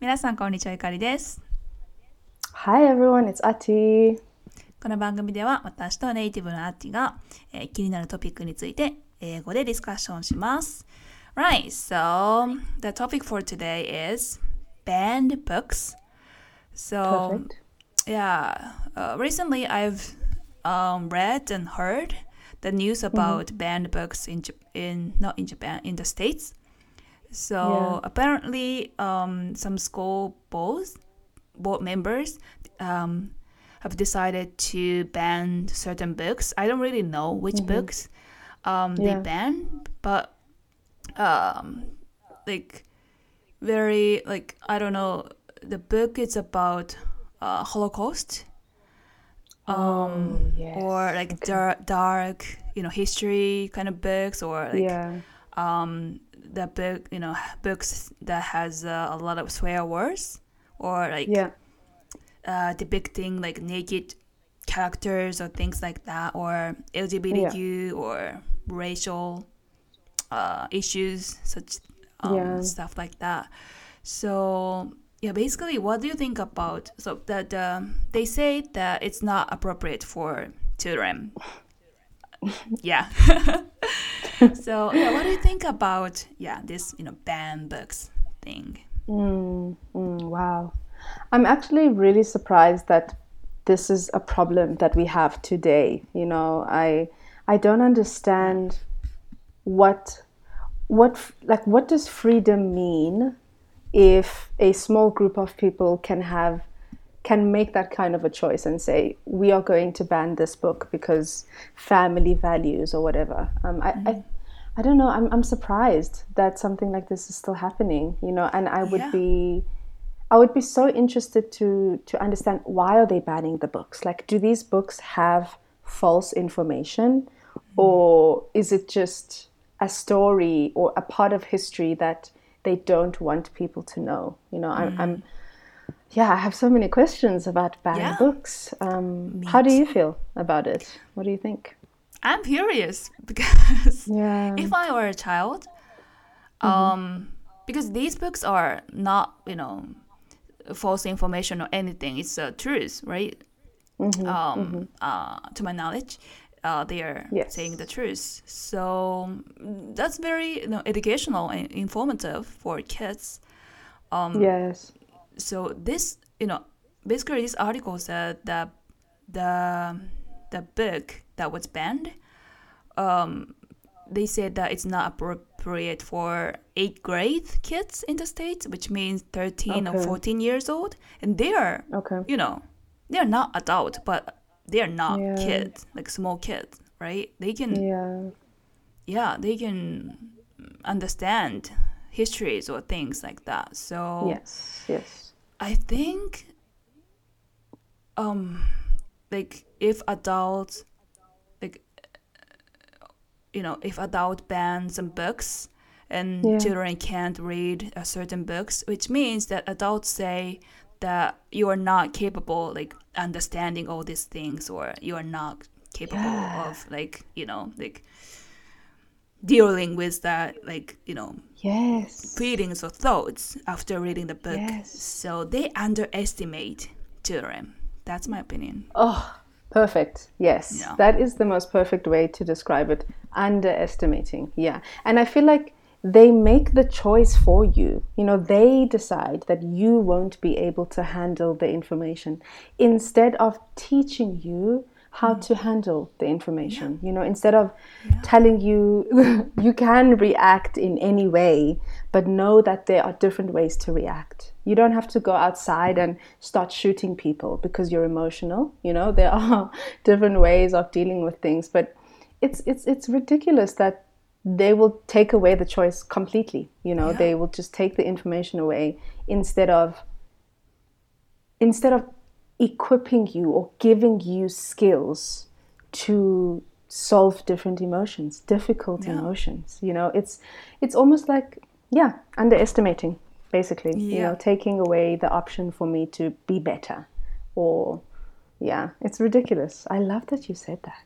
皆さんこんにちはゆかりです Hi everyone, it's Ati. この番組では私とネイティブのアッティが、えー気になるトピックについて英語でディスカッションします Right, so the topic for today is banned books So Perfect. yeah, uh, recently I've um, read and heard the news about banned books in in not in Japan in the states. So Yeah. apparently, um, some school boards board members um, have decided to ban certain books. I don't really know which books um, they Yeah. ban, but um, like very like I don't know. The book is about uh, Holocaust Oh, yes. or like dark, dark, you know, history kind of books, or like yeah. um, the book, you know, books that has uh, a lot of swear words, or like Yeah. uh, depicting like naked characters or things like that, or LGBTQ or racial uh, issues, such um, Yeah. stuff like that. So yeah, basically, what do you think about so that um, they say that it's not appropriate for children? yeah. so yeah, what do you think about yeah this you know ban books thing? Mm, mm, wow. I'm actually really surprised that this is a problem that we have today. You know, I I don't understand what what like what does freedom mean if a small group of people can have can make that kind of a choice and say we are going to ban this book because family values or whatever. Um, I, I I don't know. I'm I'm surprised that something like this is still happening. You know, and I would Yeah. be I would be so interested to to understand why are they banning the books? Like, do these books have false information, or is it just a story or a part of history that they don't want people to know? You know, I'm, I'm yeah, I have so many questions about banning Yeah. books. Um, how do you feel about it? What do you think? I'm curious because Yeah. if I were a child, um, because these books are not, you know, false information or anything. It's a truth, right? um, Uh, to my knowledge, uh, they are Yes. saying the truth. So that's very you know, educational and informative for kids. Um, yes. So this you know basically this article said that the the book that was banned um they said that it's not appropriate for eighth grade kids in the states which means 13 or 14 years old and they are Okay. you know they're not adult but they're not Yeah. kids like small kids right they can Yeah. yeah they can understand histories or things like that so Yes. Yes. I think um like if adults like you know if adult ban some books and Yeah. children can't read a certain books which means that adults say that you are not capable like understanding all these things or you are not capable Yeah. of like you know like dealing with that like you know Yes. feelings or thoughts after reading the book. Yes. So they underestimate children. That's my opinion. Oh, perfect. Yes. Yeah. That is the most perfect way to describe it. Underestimating. Yeah. And I feel like they make the choice for you. You know, they decide that you won't be able to handle the information instead of teaching you how mm. to handle the information. You know, instead of telling you you can react in any way, but know that there are different ways to react. You don't have to go outside and start shooting people because you're emotional. You know, there are different ways of dealing with things, but it's it's it's ridiculous that they will take away the choice completely. You know, Yeah. they will just take the information away instead of instead of equipping you or giving you skills to solve different emotions, difficult Yeah. emotions. You know, it's it's almost like yeah, underestimating basically. You Yeah. know, taking away the option for me to be better or yeah, it's ridiculous. I love that you said that.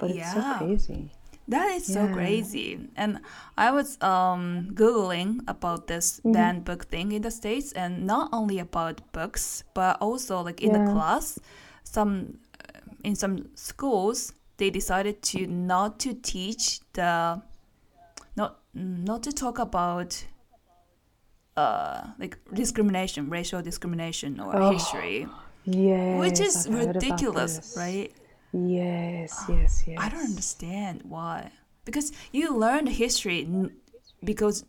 But it's so crazy. That is so crazy. And I was um, Googling about this Mm-hmm. banned book thing in the States, and not only about books, but also like in the class, some in some schools, they decided to not to teach the, not, not to talk about uh, like discrimination, racial discrimination or Oh, history, Yes. which is I've ridiculous, right? Yes, yes, yes. I don't understand why. Because you learn history because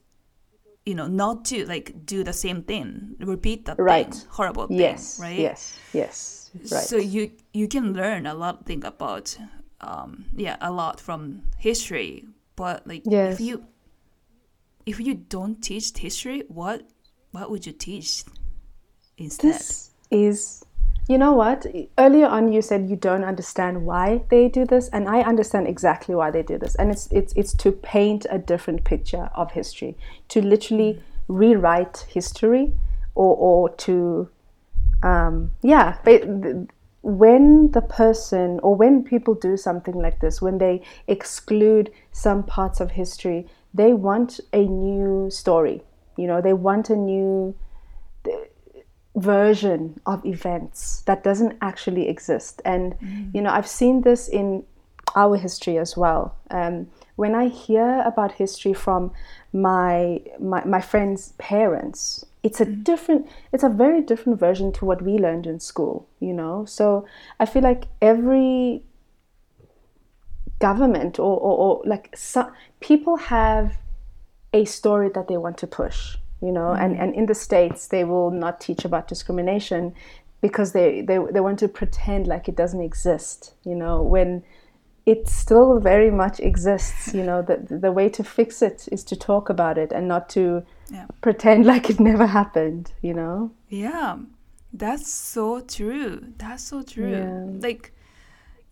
you know not to like do the same thing, repeat that Right. thing, horrible thing, Yes, right? yes, yes. Right. So you you can learn a lot thing about um yeah a lot from history, but like Yes. if you if you don't teach history, what what would you teach instead? This is, you know what? Earlier on, you said you don't understand why they do this, and I understand exactly why they do this. And it's it's it's to paint a different picture of history, to literally rewrite history, or or to, um, yeah. When the person or when people do something like this, when they exclude some parts of history, they want a new story. You know, they want a new version of events that doesn't actually exist. And, you know, I've seen this in our history as well. Um, when I hear about history from my, my, my friends' parents, it's a different, it's a very different version to what we learned in school, you know? So I feel like every government or, or, or like so, people have a story that they want to push you know mm. and, and in the states they will not teach about discrimination because they, they they want to pretend like it doesn't exist you know when it still very much exists you know the, the way to fix it is to talk about it and not to Yeah. pretend like it never happened you know Yeah, that's so true. That's so true. Yeah. Like,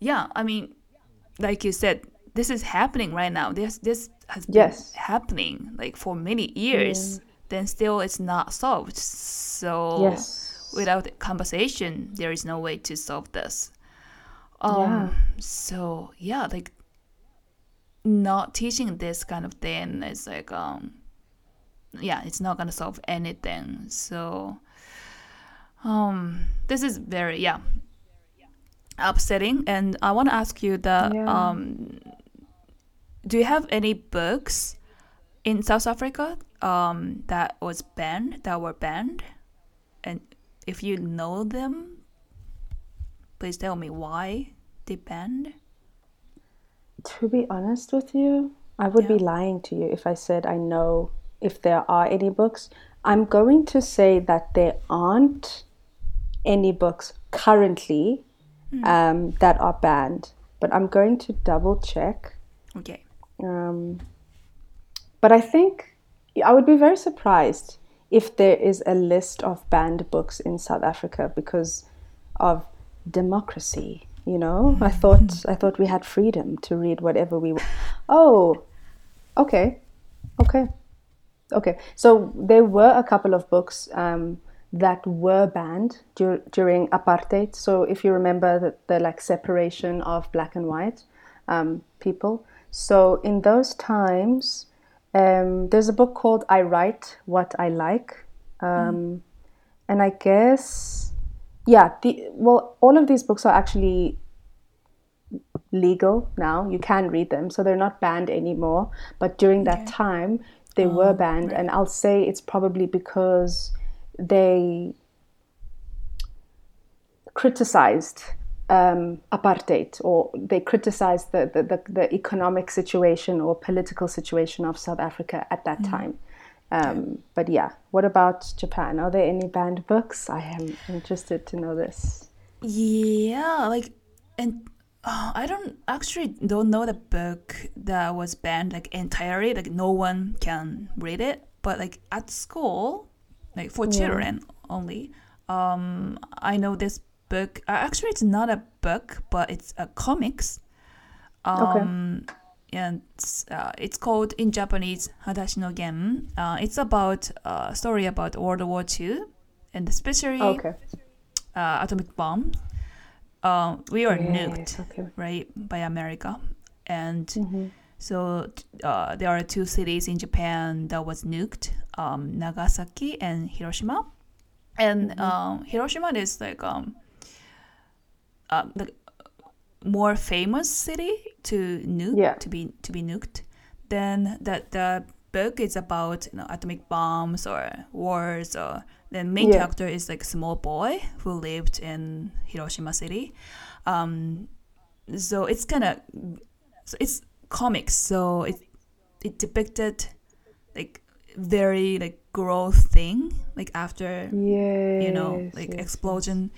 yeah, I mean, like you said, this is happening right now. This this has been Yes. happening like for many years. Then still, it's not solved. So yes without conversation, there is no way to solve this. Um, Yeah. So yeah, like not teaching this kind of thing is like um, yeah, it's not gonna solve anything. So um, this is very yeah upsetting. And I want to ask you the Yeah. um, do you have any books in South Africa um, that was banned that were banned? And if you know them, please tell me why they banned. To be honest with you, I would be lying to you if I said I know if there are any books. I'm going to say that there aren't any books currently um, that are banned, but I'm going to double check. Okay. Um, but I think I would be very surprised if there is a list of banned books in South Africa because of democracy. You know, I thought I thought we had freedom to read whatever we. Oh, okay, okay, okay. So there were a couple of books um, that were banned dur- during apartheid. So if you remember the, the like separation of black and white um, people. So in those times, um, there's a book called "I Write What I Like," um, and I guess, yeah, the well, all of these books are actually legal now. You can read them, so they're not banned anymore. But during that time, they were banned, and I'll say it's probably because they criticized um, apartheid or they criticized the, the, the, the economic situation or political situation of South Africa at that time. Um, but yeah, what about Japan? Are there any banned books? I am interested to know this. Yeah, like, and uh, I don't actually don't know the book that was banned like entirely. Like no one can read it. But like at school, like for children only, um, I know this book. Uh, actually, it's not a book, but it's a comics. Um, and it's, uh, it's called in Japanese Hadashi no Gen. Uh, it's about a story about World War II, and especially Okay. uh, atomic bomb. Uh, we were nuked, okay. right, by America, and So uh, there are two cities in Japan that was nuked, um, Nagasaki and Hiroshima. And Mm-hmm. um, Hiroshima is like um, uh, the more famous city to nuke Yeah. to be to be nuked. Then that the book is about you know atomic bombs or wars or the main Yeah. character is like a small boy who lived in Hiroshima city. Um, so it's kind of so it's comics so it it depicted like very like growth thing like after Yes. you know like yes. explosion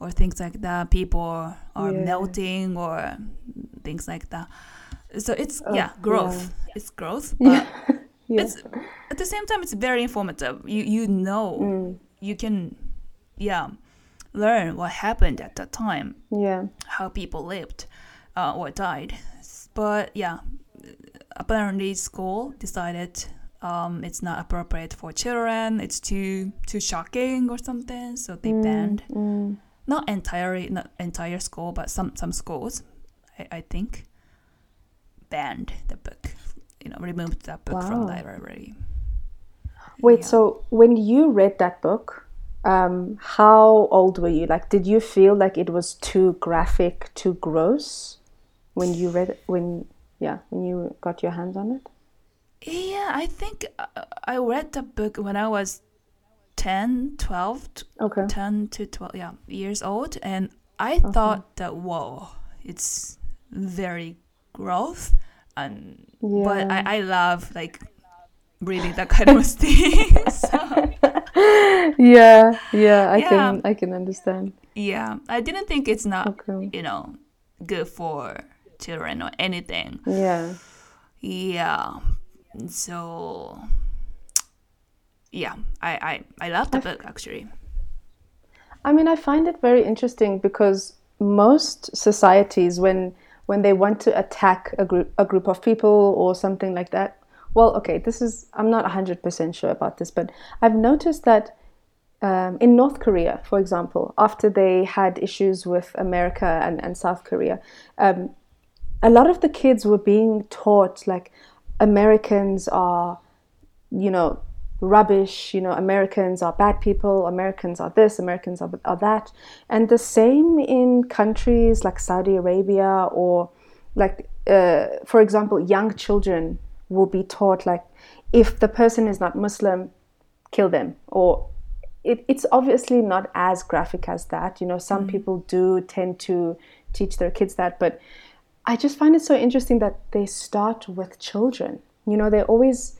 or things like that people are Yeah. melting or things like that so it's Oh, yeah growth yeah. it's growth but Yeah. it's at the same time it's very informative you you know Mm. you can yeah learn what happened at that time yeah. how people lived uh, or died. But yeah, apparently school decided um, it's not appropriate for children. It's too too shocking or something, so they banned Mm. Not entirely not entire school, but some some schools, I, I think, banned the book. You know, removed that book from Wow. library. Wait, Yeah. so when you read that book, um, how old were you? Like, did you feel like it was too graphic, too gross when you read it? When yeah, when you got your hands on it? Yeah, I think uh, I read the book when I was 10, 12, Okay. 10 to 12 yeah years old and i thought that whoa it's very growth and but I, I love like reading that kind of thing so, yeah, yeah, I Yeah. can, I can understand. yeah i didn't think it's not Okay. you know good for children or anything Yeah, yeah so yeah i i, I love the book actually. I mean, I find it very interesting because most societies, when when they want to attack a group a group of people or something like that, well, okay, this is I'm not hundred percent sure about this, but I've noticed that um, in North Korea, for example, after they had issues with America and, and South Korea, um, a lot of the kids were being taught like Americans are, you know, rubbish, you know, Americans are bad people, Americans are this, Americans are, are that. And the same in countries like Saudi Arabia or like, uh, for example, young children will be taught like, if the person is not Muslim, kill them or it, it's obviously not as graphic as that. You know, some people do tend to teach their kids that, but I just find it so interesting that they start with children. You know, they always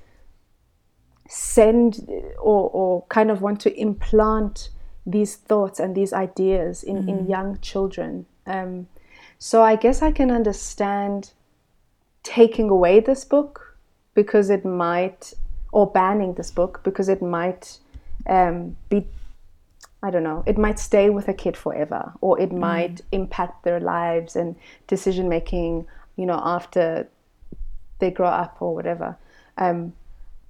send or, or kind of want to implant these thoughts and these ideas in, in young children. Um, so I guess I can understand taking away this book because it might, or banning this book because it might um, be, I don't know, it might stay with a kid forever or it might impact their lives and decision making, you know, after they grow up or whatever. Um,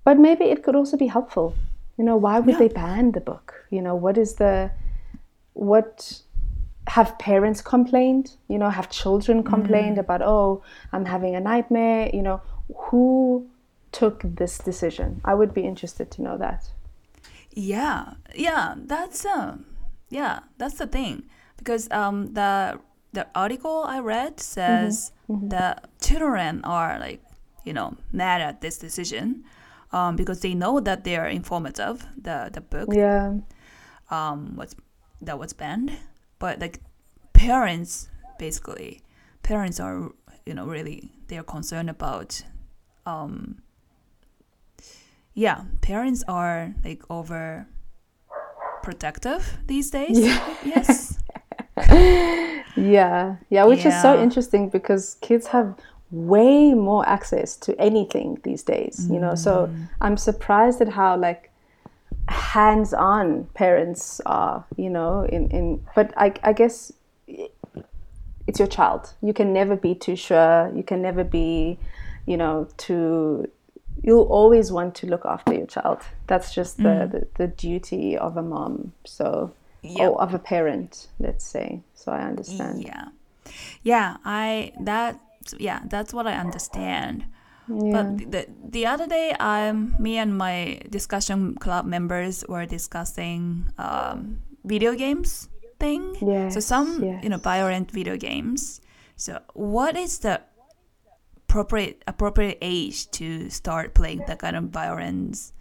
but maybe it could also be helpful. You know, why would Yeah. they ban the book? You know, what is the, what have parents complained? You know, have children complained about, oh, I'm having a nightmare? You know, who took this decision? I would be interested to know that. Yeah, yeah, that's um, yeah, that's the thing because um, the the article I read says that children are like you know mad at this decision um, because they know that they are informative. The the book Yeah. um was that was banned, but like parents basically parents are you know really they are concerned about um yeah parents are like over protective these days. Yes. Yeah, yeah, which is so interesting because kids have way more access to anything these days, you know. So mm. I'm surprised at how like hands-on parents are, you know, in in but I I guess it's your child. You can never be too sure. You can never be, you know, too you'll always want to look after your child. That's just the, mm. the, the duty of a mom. So Yep. or of a parent, let's say. So I understand. yeah yeah i that so yeah, that's what I understand. Yeah. But the the other day, um, me and my discussion club members were discussing um, video games thing. so Yes, some you know yes. violent video games. So what is the appropriate appropriate age to start playing that kind of violence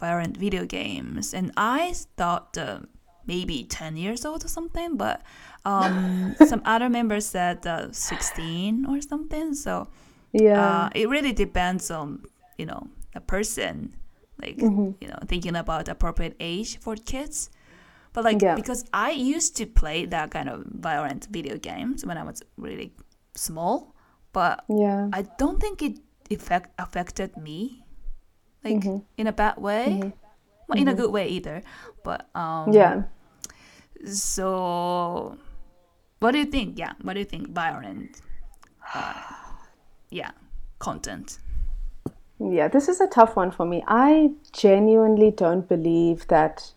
violent video games? And I thought uh, maybe ten years old or something, but um, some other members said uh, sixteen or something. So yeah. uh, it really depends on you know the person like Mm-hmm. you know thinking about appropriate age for kids but like Yeah. because i used to play that kind of violent video games when i was really small but yeah. i don't think it effect affected me like Mm-hmm. in a bad way well, in a good way either but um yeah. So what do you think yeah what do you think violent uh, yeah content Yeah, this is a tough one for me. I genuinely don't believe that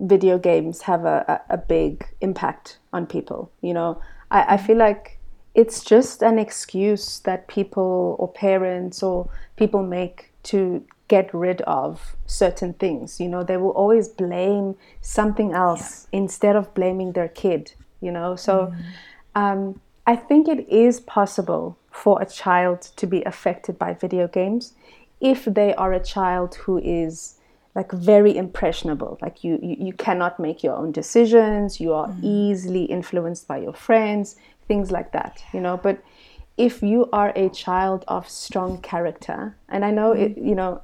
video games have a, a, a big impact on people. You know, I, I feel like it's just an excuse that people or parents or people make to get rid of certain things. You know, they will always blame something else instead of blaming their kid, you know. So mm. um, I think it is possible for a child to be affected by video games if they are a child who is like very impressionable. Like you you, you cannot make your own decisions. You are mm. easily influenced by your friends things like that you know? But if you are a child of strong character and i know it mm. you know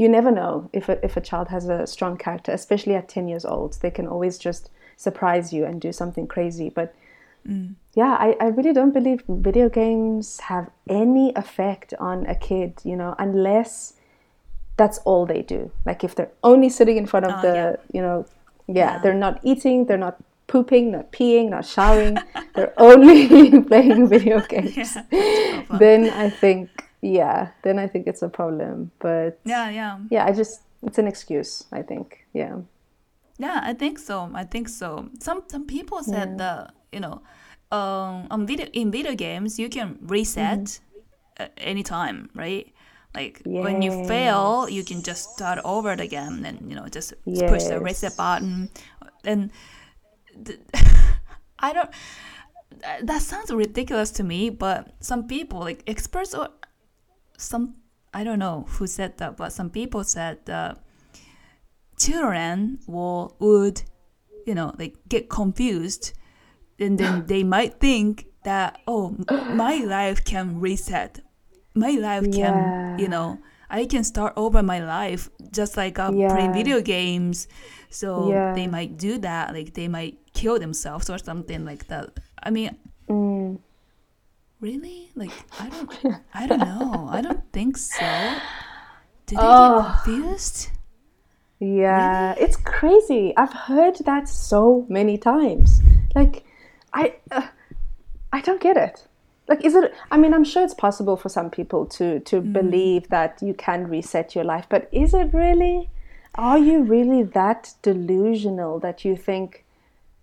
you never know if a, if a child has a strong character especially at 10 years old they can always just surprise you and do something crazy. But yeah I, I really don't believe video games have any effect on a kid you know unless that's all they do. Like if they're only sitting in front of Oh, the yeah. you know yeah, Yeah. they're not eating they're not pooping not peeing not showering they're only playing video games. yeah then i think yeah then i think it's a problem but yeah yeah yeah i just it's an excuse i think yeah Yeah, I think so. I think so. Some some people said that you know, um, on video in video games you can reset at any time, right? Like when you fail, you can just start over again and you know just push the reset button. And th- I don't. That sounds ridiculous to me, but some people, like experts or some, I don't know who said that, but some people said that children will would you know like get confused and then they might think that oh my life can reset my life can you know i can start over my life just like uh, Yeah. playing video games so Yeah. they might do that like they might kill themselves or something like that i mean Mm. Really like i don't i don't know i don't think so did they Oh. get confused Yeah, it's crazy. I've heard that so many times. Like, I, uh, I don't get it. Like, is it? I mean, I'm sure it's possible for some people to to believe that you can reset your life, but is it really? Are you really that delusional that you think,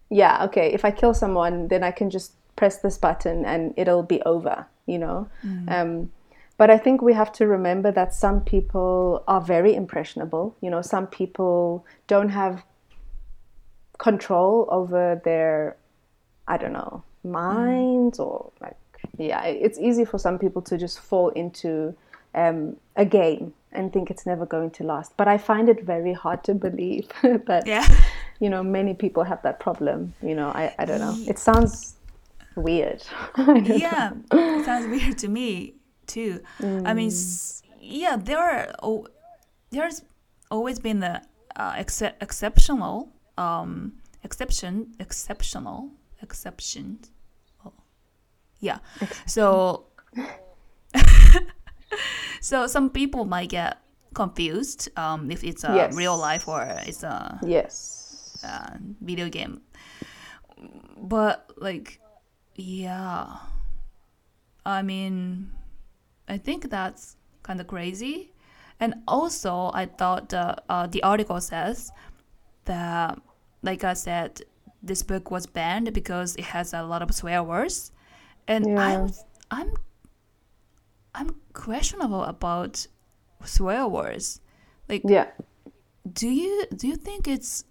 yeah, okay, if I kill someone, then I can just press this button and it'll be over, you know? Um, but I think we have to remember that some people are very impressionable. You know, some people don't have control over their, I don't know, minds or like, yeah, it's easy for some people to just fall into um, a game and think it's never going to last. But I find it very hard to believe that, yeah you know, many people have that problem. You know, I, I don't know. It sounds weird. I don't know. yeah it sounds weird to me too i mean yeah there are oh, there's always been the uh, exce- exceptional um exception exceptional exception oh, yeah so so some people might get confused um if it's a Yes. real life or it's a Yes. uh, video game. But like, yeah, I mean, I think that's kind of crazy. And also, I thought the uh, the article says that, like I said, this book was banned because it has a lot of swear words, and I Yeah. was, I'm I'm questionable about swear words. Like, Yeah. do you do you think it's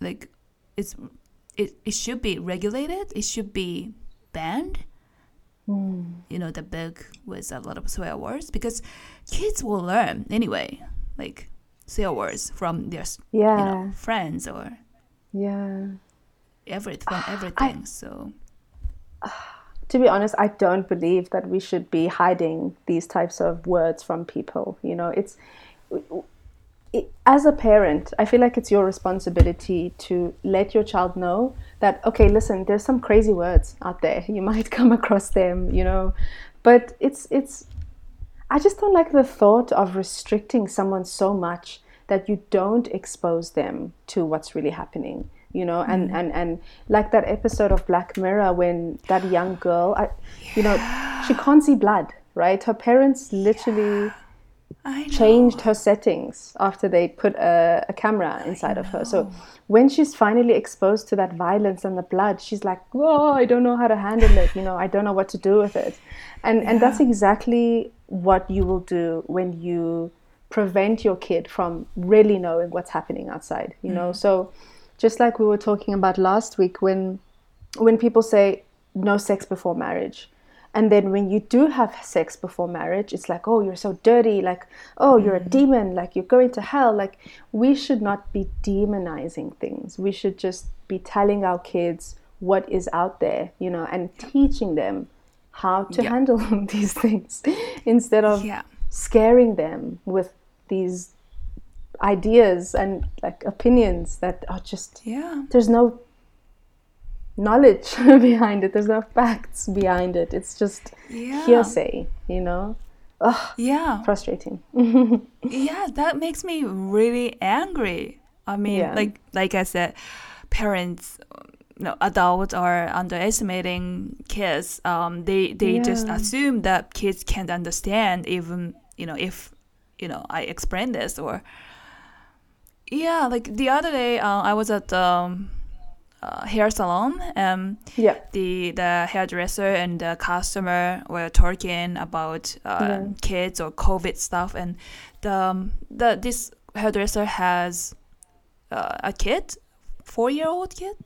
like it's it, it should be regulated? It should be banned? Hmm. You know, the book with a lot of swear words because kids will learn anyway, like swear words from their s- you Yeah. know friends or Yeah. everything from ah, everything. so to be honest, I don't believe that we should be hiding these types of words from people. You know, it's it, as a parent, I feel like it's your responsibility to let your child know that okay, listen, there's some crazy words out there. You might come across them, you know, but it's it's. I just don't like the thought of restricting someone so much that you don't expose them to what's really happening you know and mm. and and like that episode of black mirror when that young girl I, you know she can't see blood right her parents literally know. Changed her settings after they put a, a camera inside of her. So when she's finally exposed to that violence and the blood she's like oh i don't know how to handle it you know i don't know what to do with it. And and that's exactly what you will do when you prevent your kid from really knowing what's happening outside you know? So just like we were talking about last week when when people say no sex before marriage and then when you do have sex before marriage it's like oh you're so dirty like oh you're a mm. demon like you're going to hell like we should not be demonizing things we should just be telling our kids what is out there you know and teaching them how to Yeah. handle these things instead of Yeah. scaring them with these ideas and like opinions that are just Yeah. there's no knowledge behind it. There's no facts behind it. It's just Yeah. hearsay you know? Ugh, Yeah. frustrating. Yeah that makes me really angry. I mean Yeah. like like i said parents you know, adults are underestimating kids. Um they they just assume that kids can't understand even you know if you know i explain this or yeah like the other day uh, i was at um, uh, hair salon and yeah the the hairdresser and the customer were talking about uh, Yeah. kids or COVID stuff, and the um, the this hairdresser has uh, a kid, four year old kid,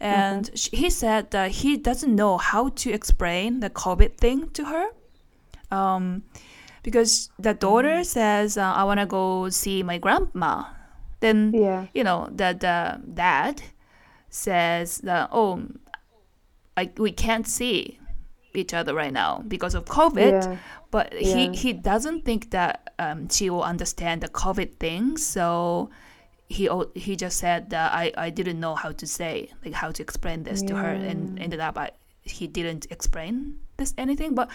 and sh he said that he doesn't know how to explain the COVID thing to her. Um, because the daughter says, uh, "I want to go see my grandma," then yeah you know the the dad says that oh like we can't see each other right now because of covid Yeah. but he Yeah. he doesn't think that um, she will understand the covid thing. So he he just said that i i didn't know how to say like how to explain this to her and ended up I, he didn't explain this anything. But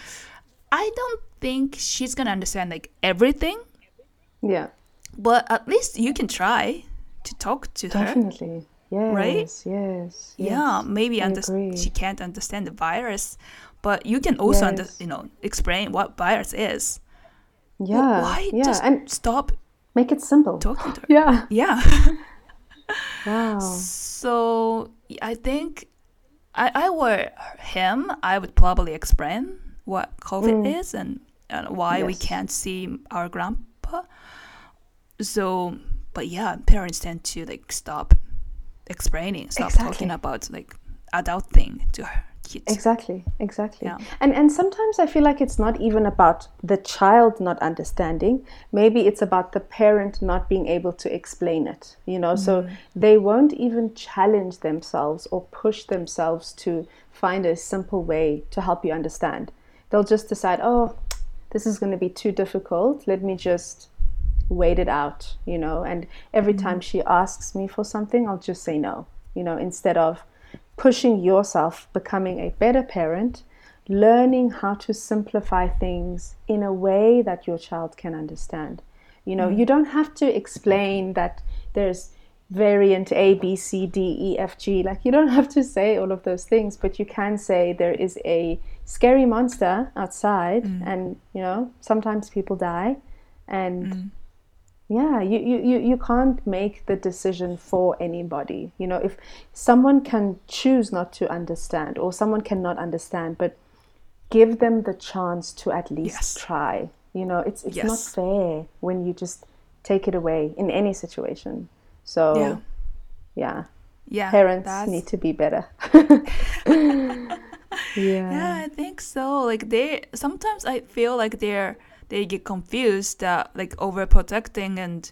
i don't think she's gonna understand like everything. Yeah. But at least you can try to talk to her. Definitely yes Right? yes yeah yes. maybe under- she can't understand the virus but you can also under- you know explain what virus is. Yeah why yeah just and stop make it simple. talking to her? Yeah. Yeah. Wow. So i think i i were him i would probably explain what covid is and, and why we Mm. Can't see our grandpa. So but yeah parents tend to like stop explaining stop Exactly. talking about like adult thing to her kids Exactly, exactly. Yeah. And and sometimes I feel like it's not even about the child not understanding. Maybe it's about the parent not being able to explain it. You know, so mm-hmm. they won't even challenge themselves or push themselves to find a simple way to help you understand. They'll just decide, "Oh, this is going to be too difficult. Let me just wait it out, you know. And every mm-hmm. time she asks me for something, I'll just say no, you know, instead of pushing yourself, becoming a better parent, learning how to simplify things in a way that your child can understand. You know, mm-hmm. you don't have to explain that there's variant A, B, C, D, E, F, G. Like, you don't have to say all of those things, but you can say there is a scary monster outside, mm. and, you know, sometimes people die. And mm. Yeah you, you, you, you can't make the decision for anybody you know if someone can choose not to understand or someone cannot understand but give them the chance to at least Yes. try. You know, it's it's not fair when you just take it away in any situation. So Yeah. yeah, Yeah. parents that's- need to be better. yeah. Yeah, I think so. Like they sometimes I feel like they're they get confused that like overprotecting and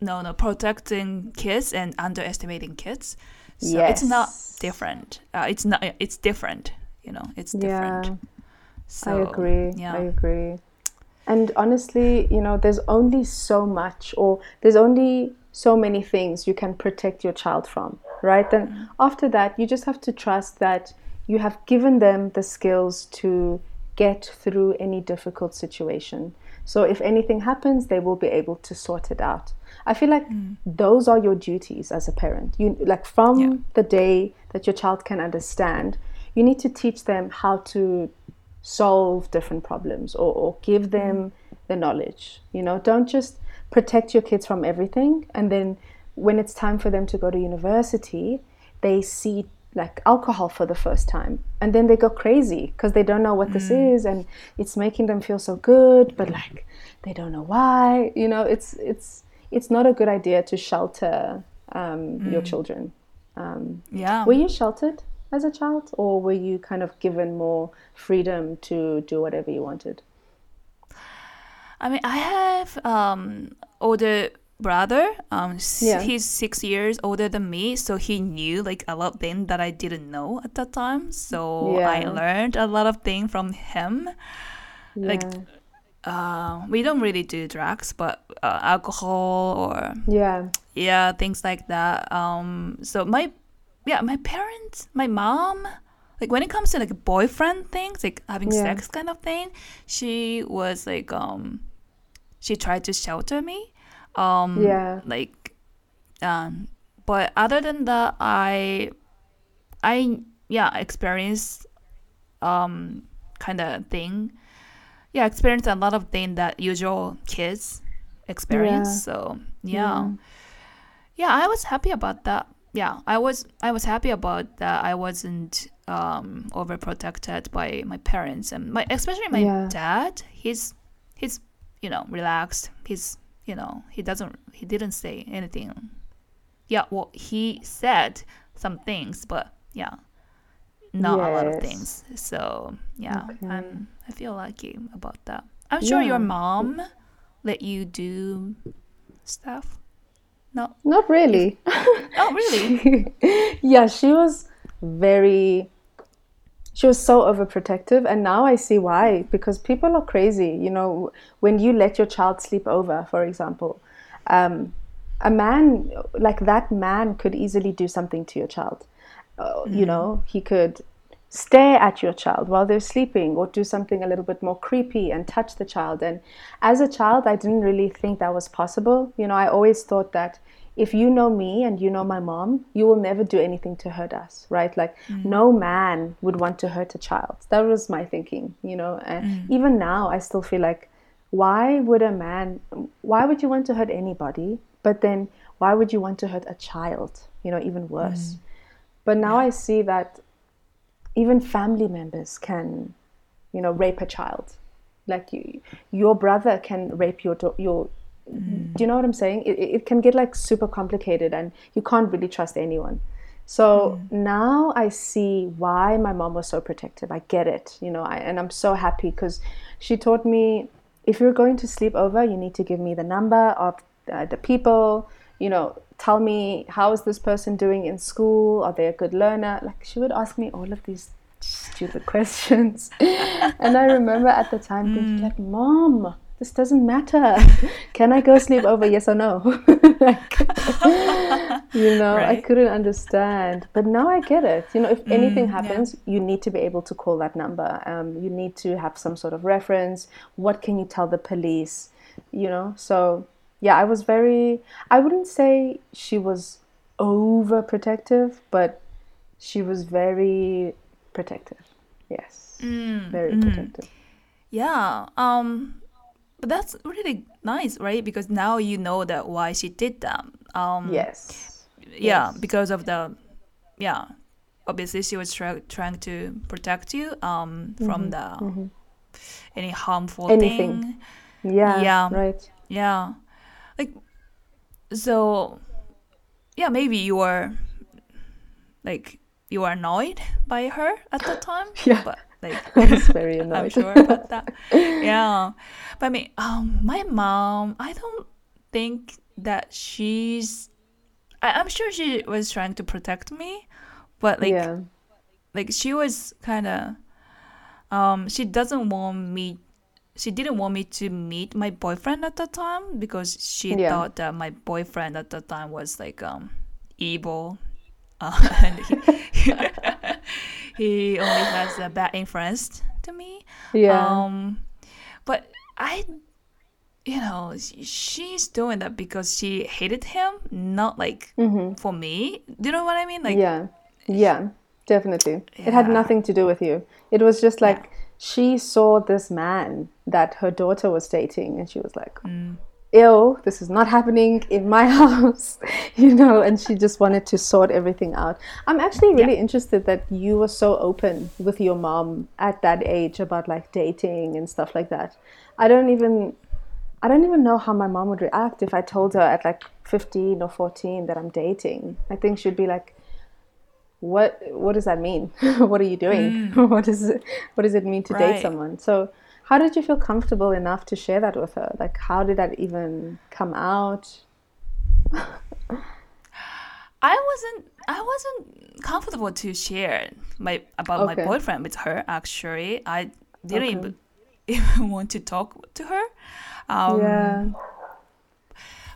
no no protecting kids and underestimating kids. So it's not different. Uh, it's not. It's different. You know, it's different. Yeah. So, I agree. Yeah. I agree. And honestly, you know, there's only so much, or there's only so many things you can protect your child from, right? Then Mm. after that, you just have to trust that you have given them the skills to get through any difficult situation. So if anything happens, they will be able to sort it out. I feel like mm. those are your duties as a parent. You like from Yeah. the day that your child can understand, you need to teach them how to solve different problems or, or give mm. them the knowledge. You know, don't just protect your kids from everything and then when it's time for them to go to university, they see like alcohol for the first time. And then they go crazy because they don't know what this is and it's making them feel so good but like they don't know why you know? It's it's it's not a good idea to shelter um, your children. Um, Yeah. were you sheltered as a child, or were you kind of given more freedom to do whatever you wanted? I mean, I have um older brother. Um, Yeah. he's six years older than me, so he knew like a lot of things that I didn't know at that time. So I learned a lot of things from him. Like, Uh, we don't really do drugs, but uh, alcohol or yeah, yeah, things like that. Um, so my yeah, my parents, my mom, like when it comes to like boyfriend things, like having Yeah. sex kind of thing, she was like um, she tried to shelter me. Um, Yeah. like um, but other than that, I I yeah experienced um kind of thing. Yeah, experienced a lot of things that usual kids experience. Yeah. So yeah. yeah, I was happy about that. Yeah, I was I was happy about that. I wasn't um, overprotected by my parents and my especially my Yeah. dad. He's he's you know relaxed. He's you know he doesn't he didn't say anything. Yeah, well he said some things, but yeah, not a lot of things. So yeah, Okay. I'm I feel lucky about that. I'm sure your mom let you do stuff. No, not really. oh really? yeah, she was very. She was so overprotective, and now I see why. Because people are crazy. You know, when you let your child sleep over, for example, um, a man like that man could easily do something to your child. Uh, You know, he could stare at your child while they're sleeping or do something a little bit more creepy and touch the child. And as a child, I didn't really think that was possible. You know, I always thought that if you know me and you know my mom, you will never do anything to hurt us, right? Like, mm. no man would want to hurt a child. That was my thinking, you know. And even now, I still feel like, why would a man, why would you want to hurt anybody? But then, why would you want to hurt a child? You know, even worse. Mm. But now I see that even family members can, you know, rape a child. Like you, your brother can rape your da- Do you know what I'm saying? It, it can get like super complicated, and you can't really trust anyone. So now I see why my mom was so protective. I get it, you know, I, and I'm so happy because she taught me if you're going to sleep over, you need to give me the number of uh, the people. You know, tell me how is this person doing in school? Are they a good learner? Like she would ask me all of these stupid questions, and I remember at the time thinking like, "Mom, this doesn't matter. Can I go sleep over? Yes or no?" like, you know, I couldn't understand, but now I get it. You know, if anything yeah. happens, you need to be able to call that number. Um, you need to have some sort of reference. What can you tell the police? You know, so yeah, I was very. I wouldn't say she was overprotective, but she was very protective. Yes, very protective. Yeah. Um, that's really nice, right? Because now you know that why she did that. Um, Yes, Yeah, Yes. because of the, yeah, obviously she was try- trying to protect you um from the any harmful Anything. thing. Yeah. Yeah. Right. Yeah. Like so yeah, maybe you were like you were annoyed by her at the time. Yeah. But like I was very I'm sure about that. Yeah. But I mean, um my mom, I don't think that she's I, I'm sure she was trying to protect me, but like yeah. like she was kind of um she doesn't want me she didn't want me to meet my boyfriend at the time because she Yeah. thought that my boyfriend at the time was like um evil uh, and he, he only has a bad influence to me Yeah. um but i you know she's doing that because she hated him not like for me do you know what i mean like yeah. Yeah. Definitely. It had nothing to do with you. It was just like she saw this man that her daughter was dating and she was like, Mm. Ew, this is not happening in my house, you know, and she just wanted to sort everything out. I'm actually really interested that you were so open with your mom at that age about like dating and stuff like that. I don't even I don't even know how my mom would react if I told her at like 15 or 14 that I'm dating. I think she'd be like what what does that mean? what are you doing? what is it, what does it mean to date Mm. Someone? So how did you feel comfortable enough to share that with her? Like how did that even come out? I wasn't I wasn't comfortable to share my about Okay. my boyfriend with her actually. I didn't Okay. even, want to talk to her. Um yeah.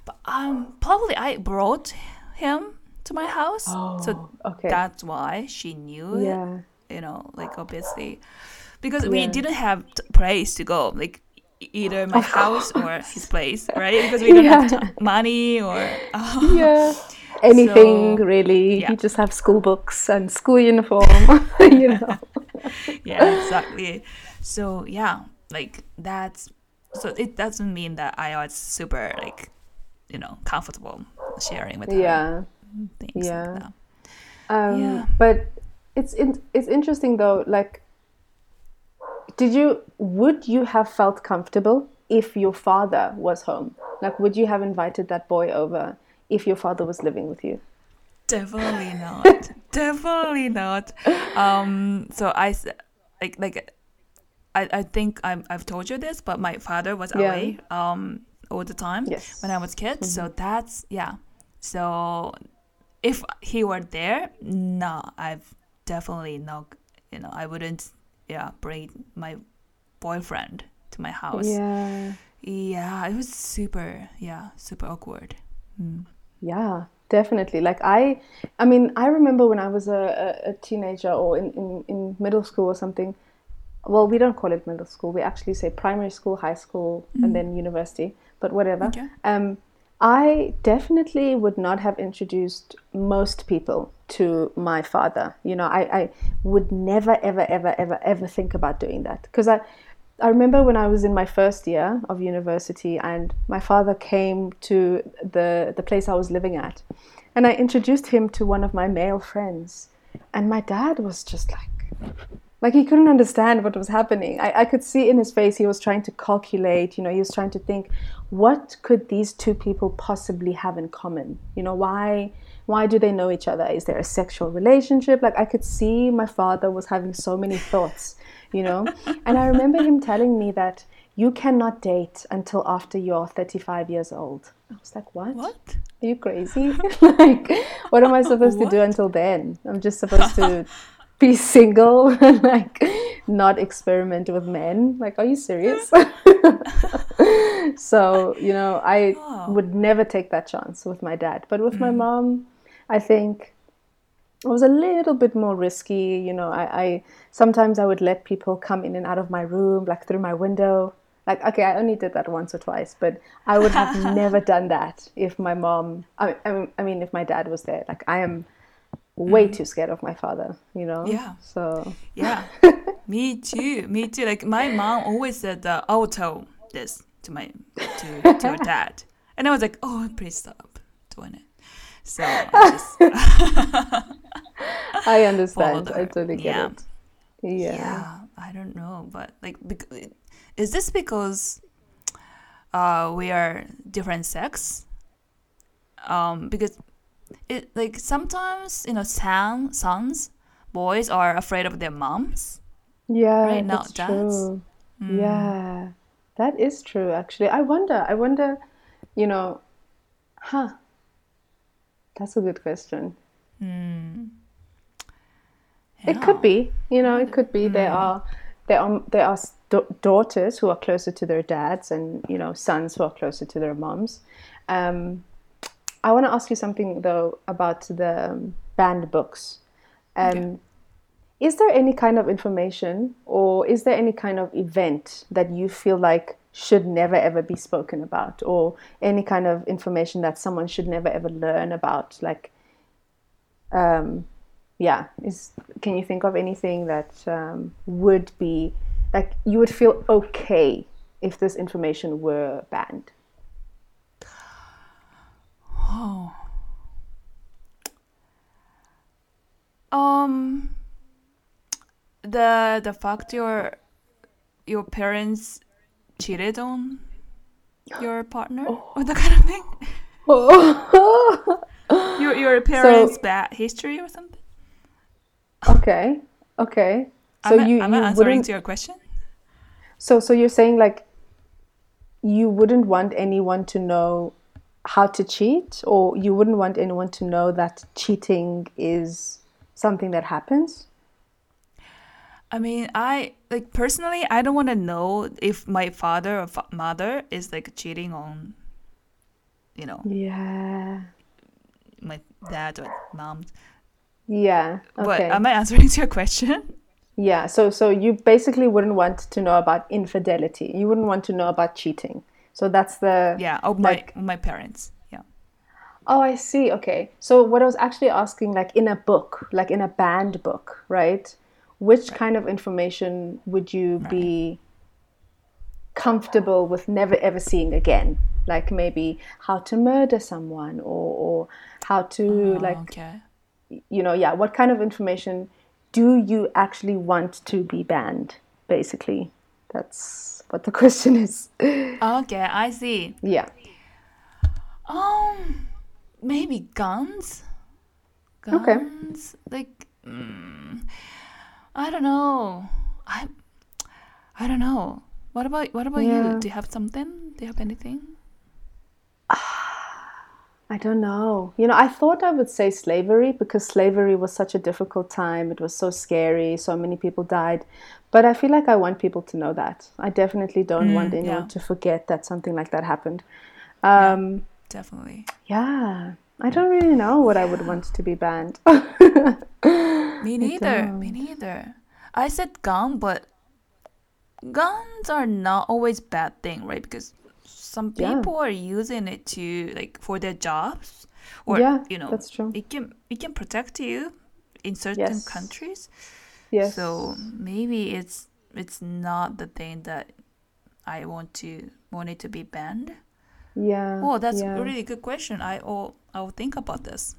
but um probably I brought him to my house. so Oh, okay. that's why she knew it. yeah. You know, like obviously because we didn't have t- place to go. Like either my house or his place, right? Because we don't have Yeah. t- money or Yeah. Anything So, really. yeah. You just have school books and school uniform, you know. yeah, exactly. So yeah, like that's so it doesn't mean that I was super like you know comfortable sharing with Yeah. things yeah. like. Um, Yeah. But it's in, it's interesting though. Like, did you would you have felt comfortable if your father was home? Like, would you have invited that boy over if your father was living with you? Definitely not. Definitely not. Um. So I like like I I think I'm I've told you this, but my father was Yeah. away um all the time Yes. when I was kid. So that's yeah. So if he were there, no, I've definitely not. You know, I wouldn't. Yeah, bring my boyfriend to my house. Yeah. Yeah, it was super. Yeah, super awkward. Mm. Yeah, definitely. Like I, I mean, I remember when I was a, a, teenager or in, in, in middle school or something. Well, we don't call it middle school. We actually say primary school, high school, and then university. But whatever. Okay. Um, I definitely would not have introduced most people to my father. You know, I, I would never, ever, ever, ever, ever think about doing that because I, I remember when I was in my first year of university and my father came to the the place I was living at, and I introduced him to one of my male friends, and my dad was just like, like he couldn't understand what was happening. I, I could see in his face he was trying to calculate. You know, he was trying to think, what could these two people possibly have in common? You know, why why do they know each other? Is there a sexual relationship? Like I could see my father was having so many thoughts, you know. and I remember him telling me that you cannot date until after you're 35 years old. I was like, what? What? Are you crazy? like, what am I supposed to do until then? I'm just supposed to be single and like not experiment with men. Like, are you serious? so, you know, I Oh. would never take that chance with my dad. But with my mm. mom, I think it was a little bit more risky. You know, I, I sometimes I would let people come in and out of my room, like through my window. Like, okay, I only did that once or twice, but I would have never done that if my mom, I, I mean, if my dad was there. Like, I am way too scared of my father, you know? Yeah. So, Yeah, me too. Me too. Like my mom always said that I will tell this to my to to your dad, and I was like, oh, please stop doing it. So I just, I understand. I totally get yeah. it. Yeah. Yeah, I don't know, but like, is this because uh, we are different sex? Um, because it like sometimes you know, son, sons, boys are afraid of their moms. Yeah, Right, not that's dads. true. Hmm. Yeah, that is true, actually. I wonder, I wonder, you know, huh, that's a good question. Hmm. It could be, you know, it could be. There hmm. are, there are, there are daughters who are closer to their dads, and you know, sons who are closer to their moms. Um, I want to ask you something though about the um, banned books. Um, Is there any kind of information, or is there any kind of event that you feel like should never ever be spoken about, or any kind of information that someone should never ever learn about, like? um, yeah is can you think of anything that um, would be like you would feel okay if this information were banned Um, the the fact your your parents cheated on your partner or that kind of thing. Your your parents' bad history or something. okay okay so am I, you, am you answering to your question? so so you're saying like you wouldn't want anyone to know how to cheat or you wouldn't want anyone to know that cheating is something that happens I mean, I like personally, I don't want to know if my father or fa- mother is like cheating on, you know, yeah my dad or mom. yeah But okay am I answering to your question? Yeah, so so you basically wouldn't want to know about infidelity. You wouldn't want to know about cheating. So that's the Yeah, oh, my Like- my parents. Yeah. Oh, I see. Okay. So what I was actually asking like in a book, like in a banned book, right? Which kind of information would you be comfortable with never ever seeing again? Like maybe how to murder someone or or how to oh, like okay. you know, yeah, what kind of information do you actually want to be banned? Basically, that's what the question is. Okay, I see. yeah. Um, maybe guns. Okay. Guns, like, mm, I don't know. I, I don't know. What about what about Yeah. you? Do you have something? Do you have anything? I don't know. You know, I thought I would say slavery because slavery was such a difficult time. It was so scary. So many people died. But I feel like I want people to know that. I definitely don't want anyone yeah. to forget that something like that happened. Um, Definitely. yeah. I don't really know what I would want to be banned. Me neither. Me neither. I said gun, but guns are not always bad thing, right? Because some Yeah. people are using it to like for their jobs, or Yeah, you know, that's true. It can it can protect you in certain Yes. countries. Yes. So maybe it's it's not the thing that I want to want it to be banned. yeah. Oh, that's yeah. a really good question. I oh I'll think about this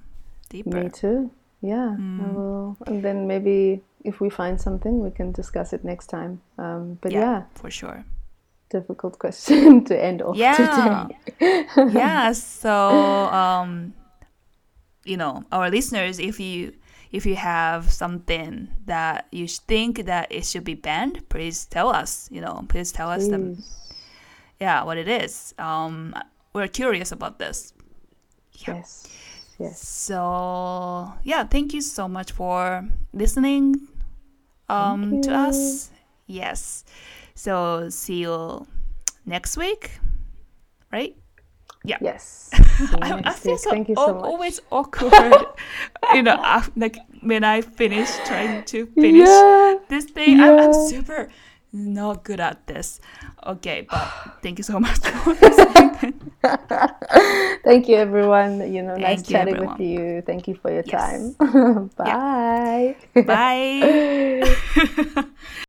deeper. Me too. Yeah, I will. And then maybe if we find something, we can discuss it next time. Um, but yeah, for sure. difficult question to end off Yeah. today. yeah. So, um, you know, our listeners, if you if you have something that you think that it should be banned, please tell us. You know, please tell us them. Yeah, what it is. Um, we're curious about this. Yes. Yes. So yeah, thank you so much for listening um, to us. Yes. So see you next week, right? Yeah. Yes. I, I Next feel week. so Thank you al- so much. always awkward, you know, af- like when I finish trying to finish Yeah. this thing. I'm, I'm super not good at this. Okay, but thank you so much for listening. Thank you, everyone. You know, nice you, chatting everyone. with you. Thank you for your Yes. time. Bye. Bye.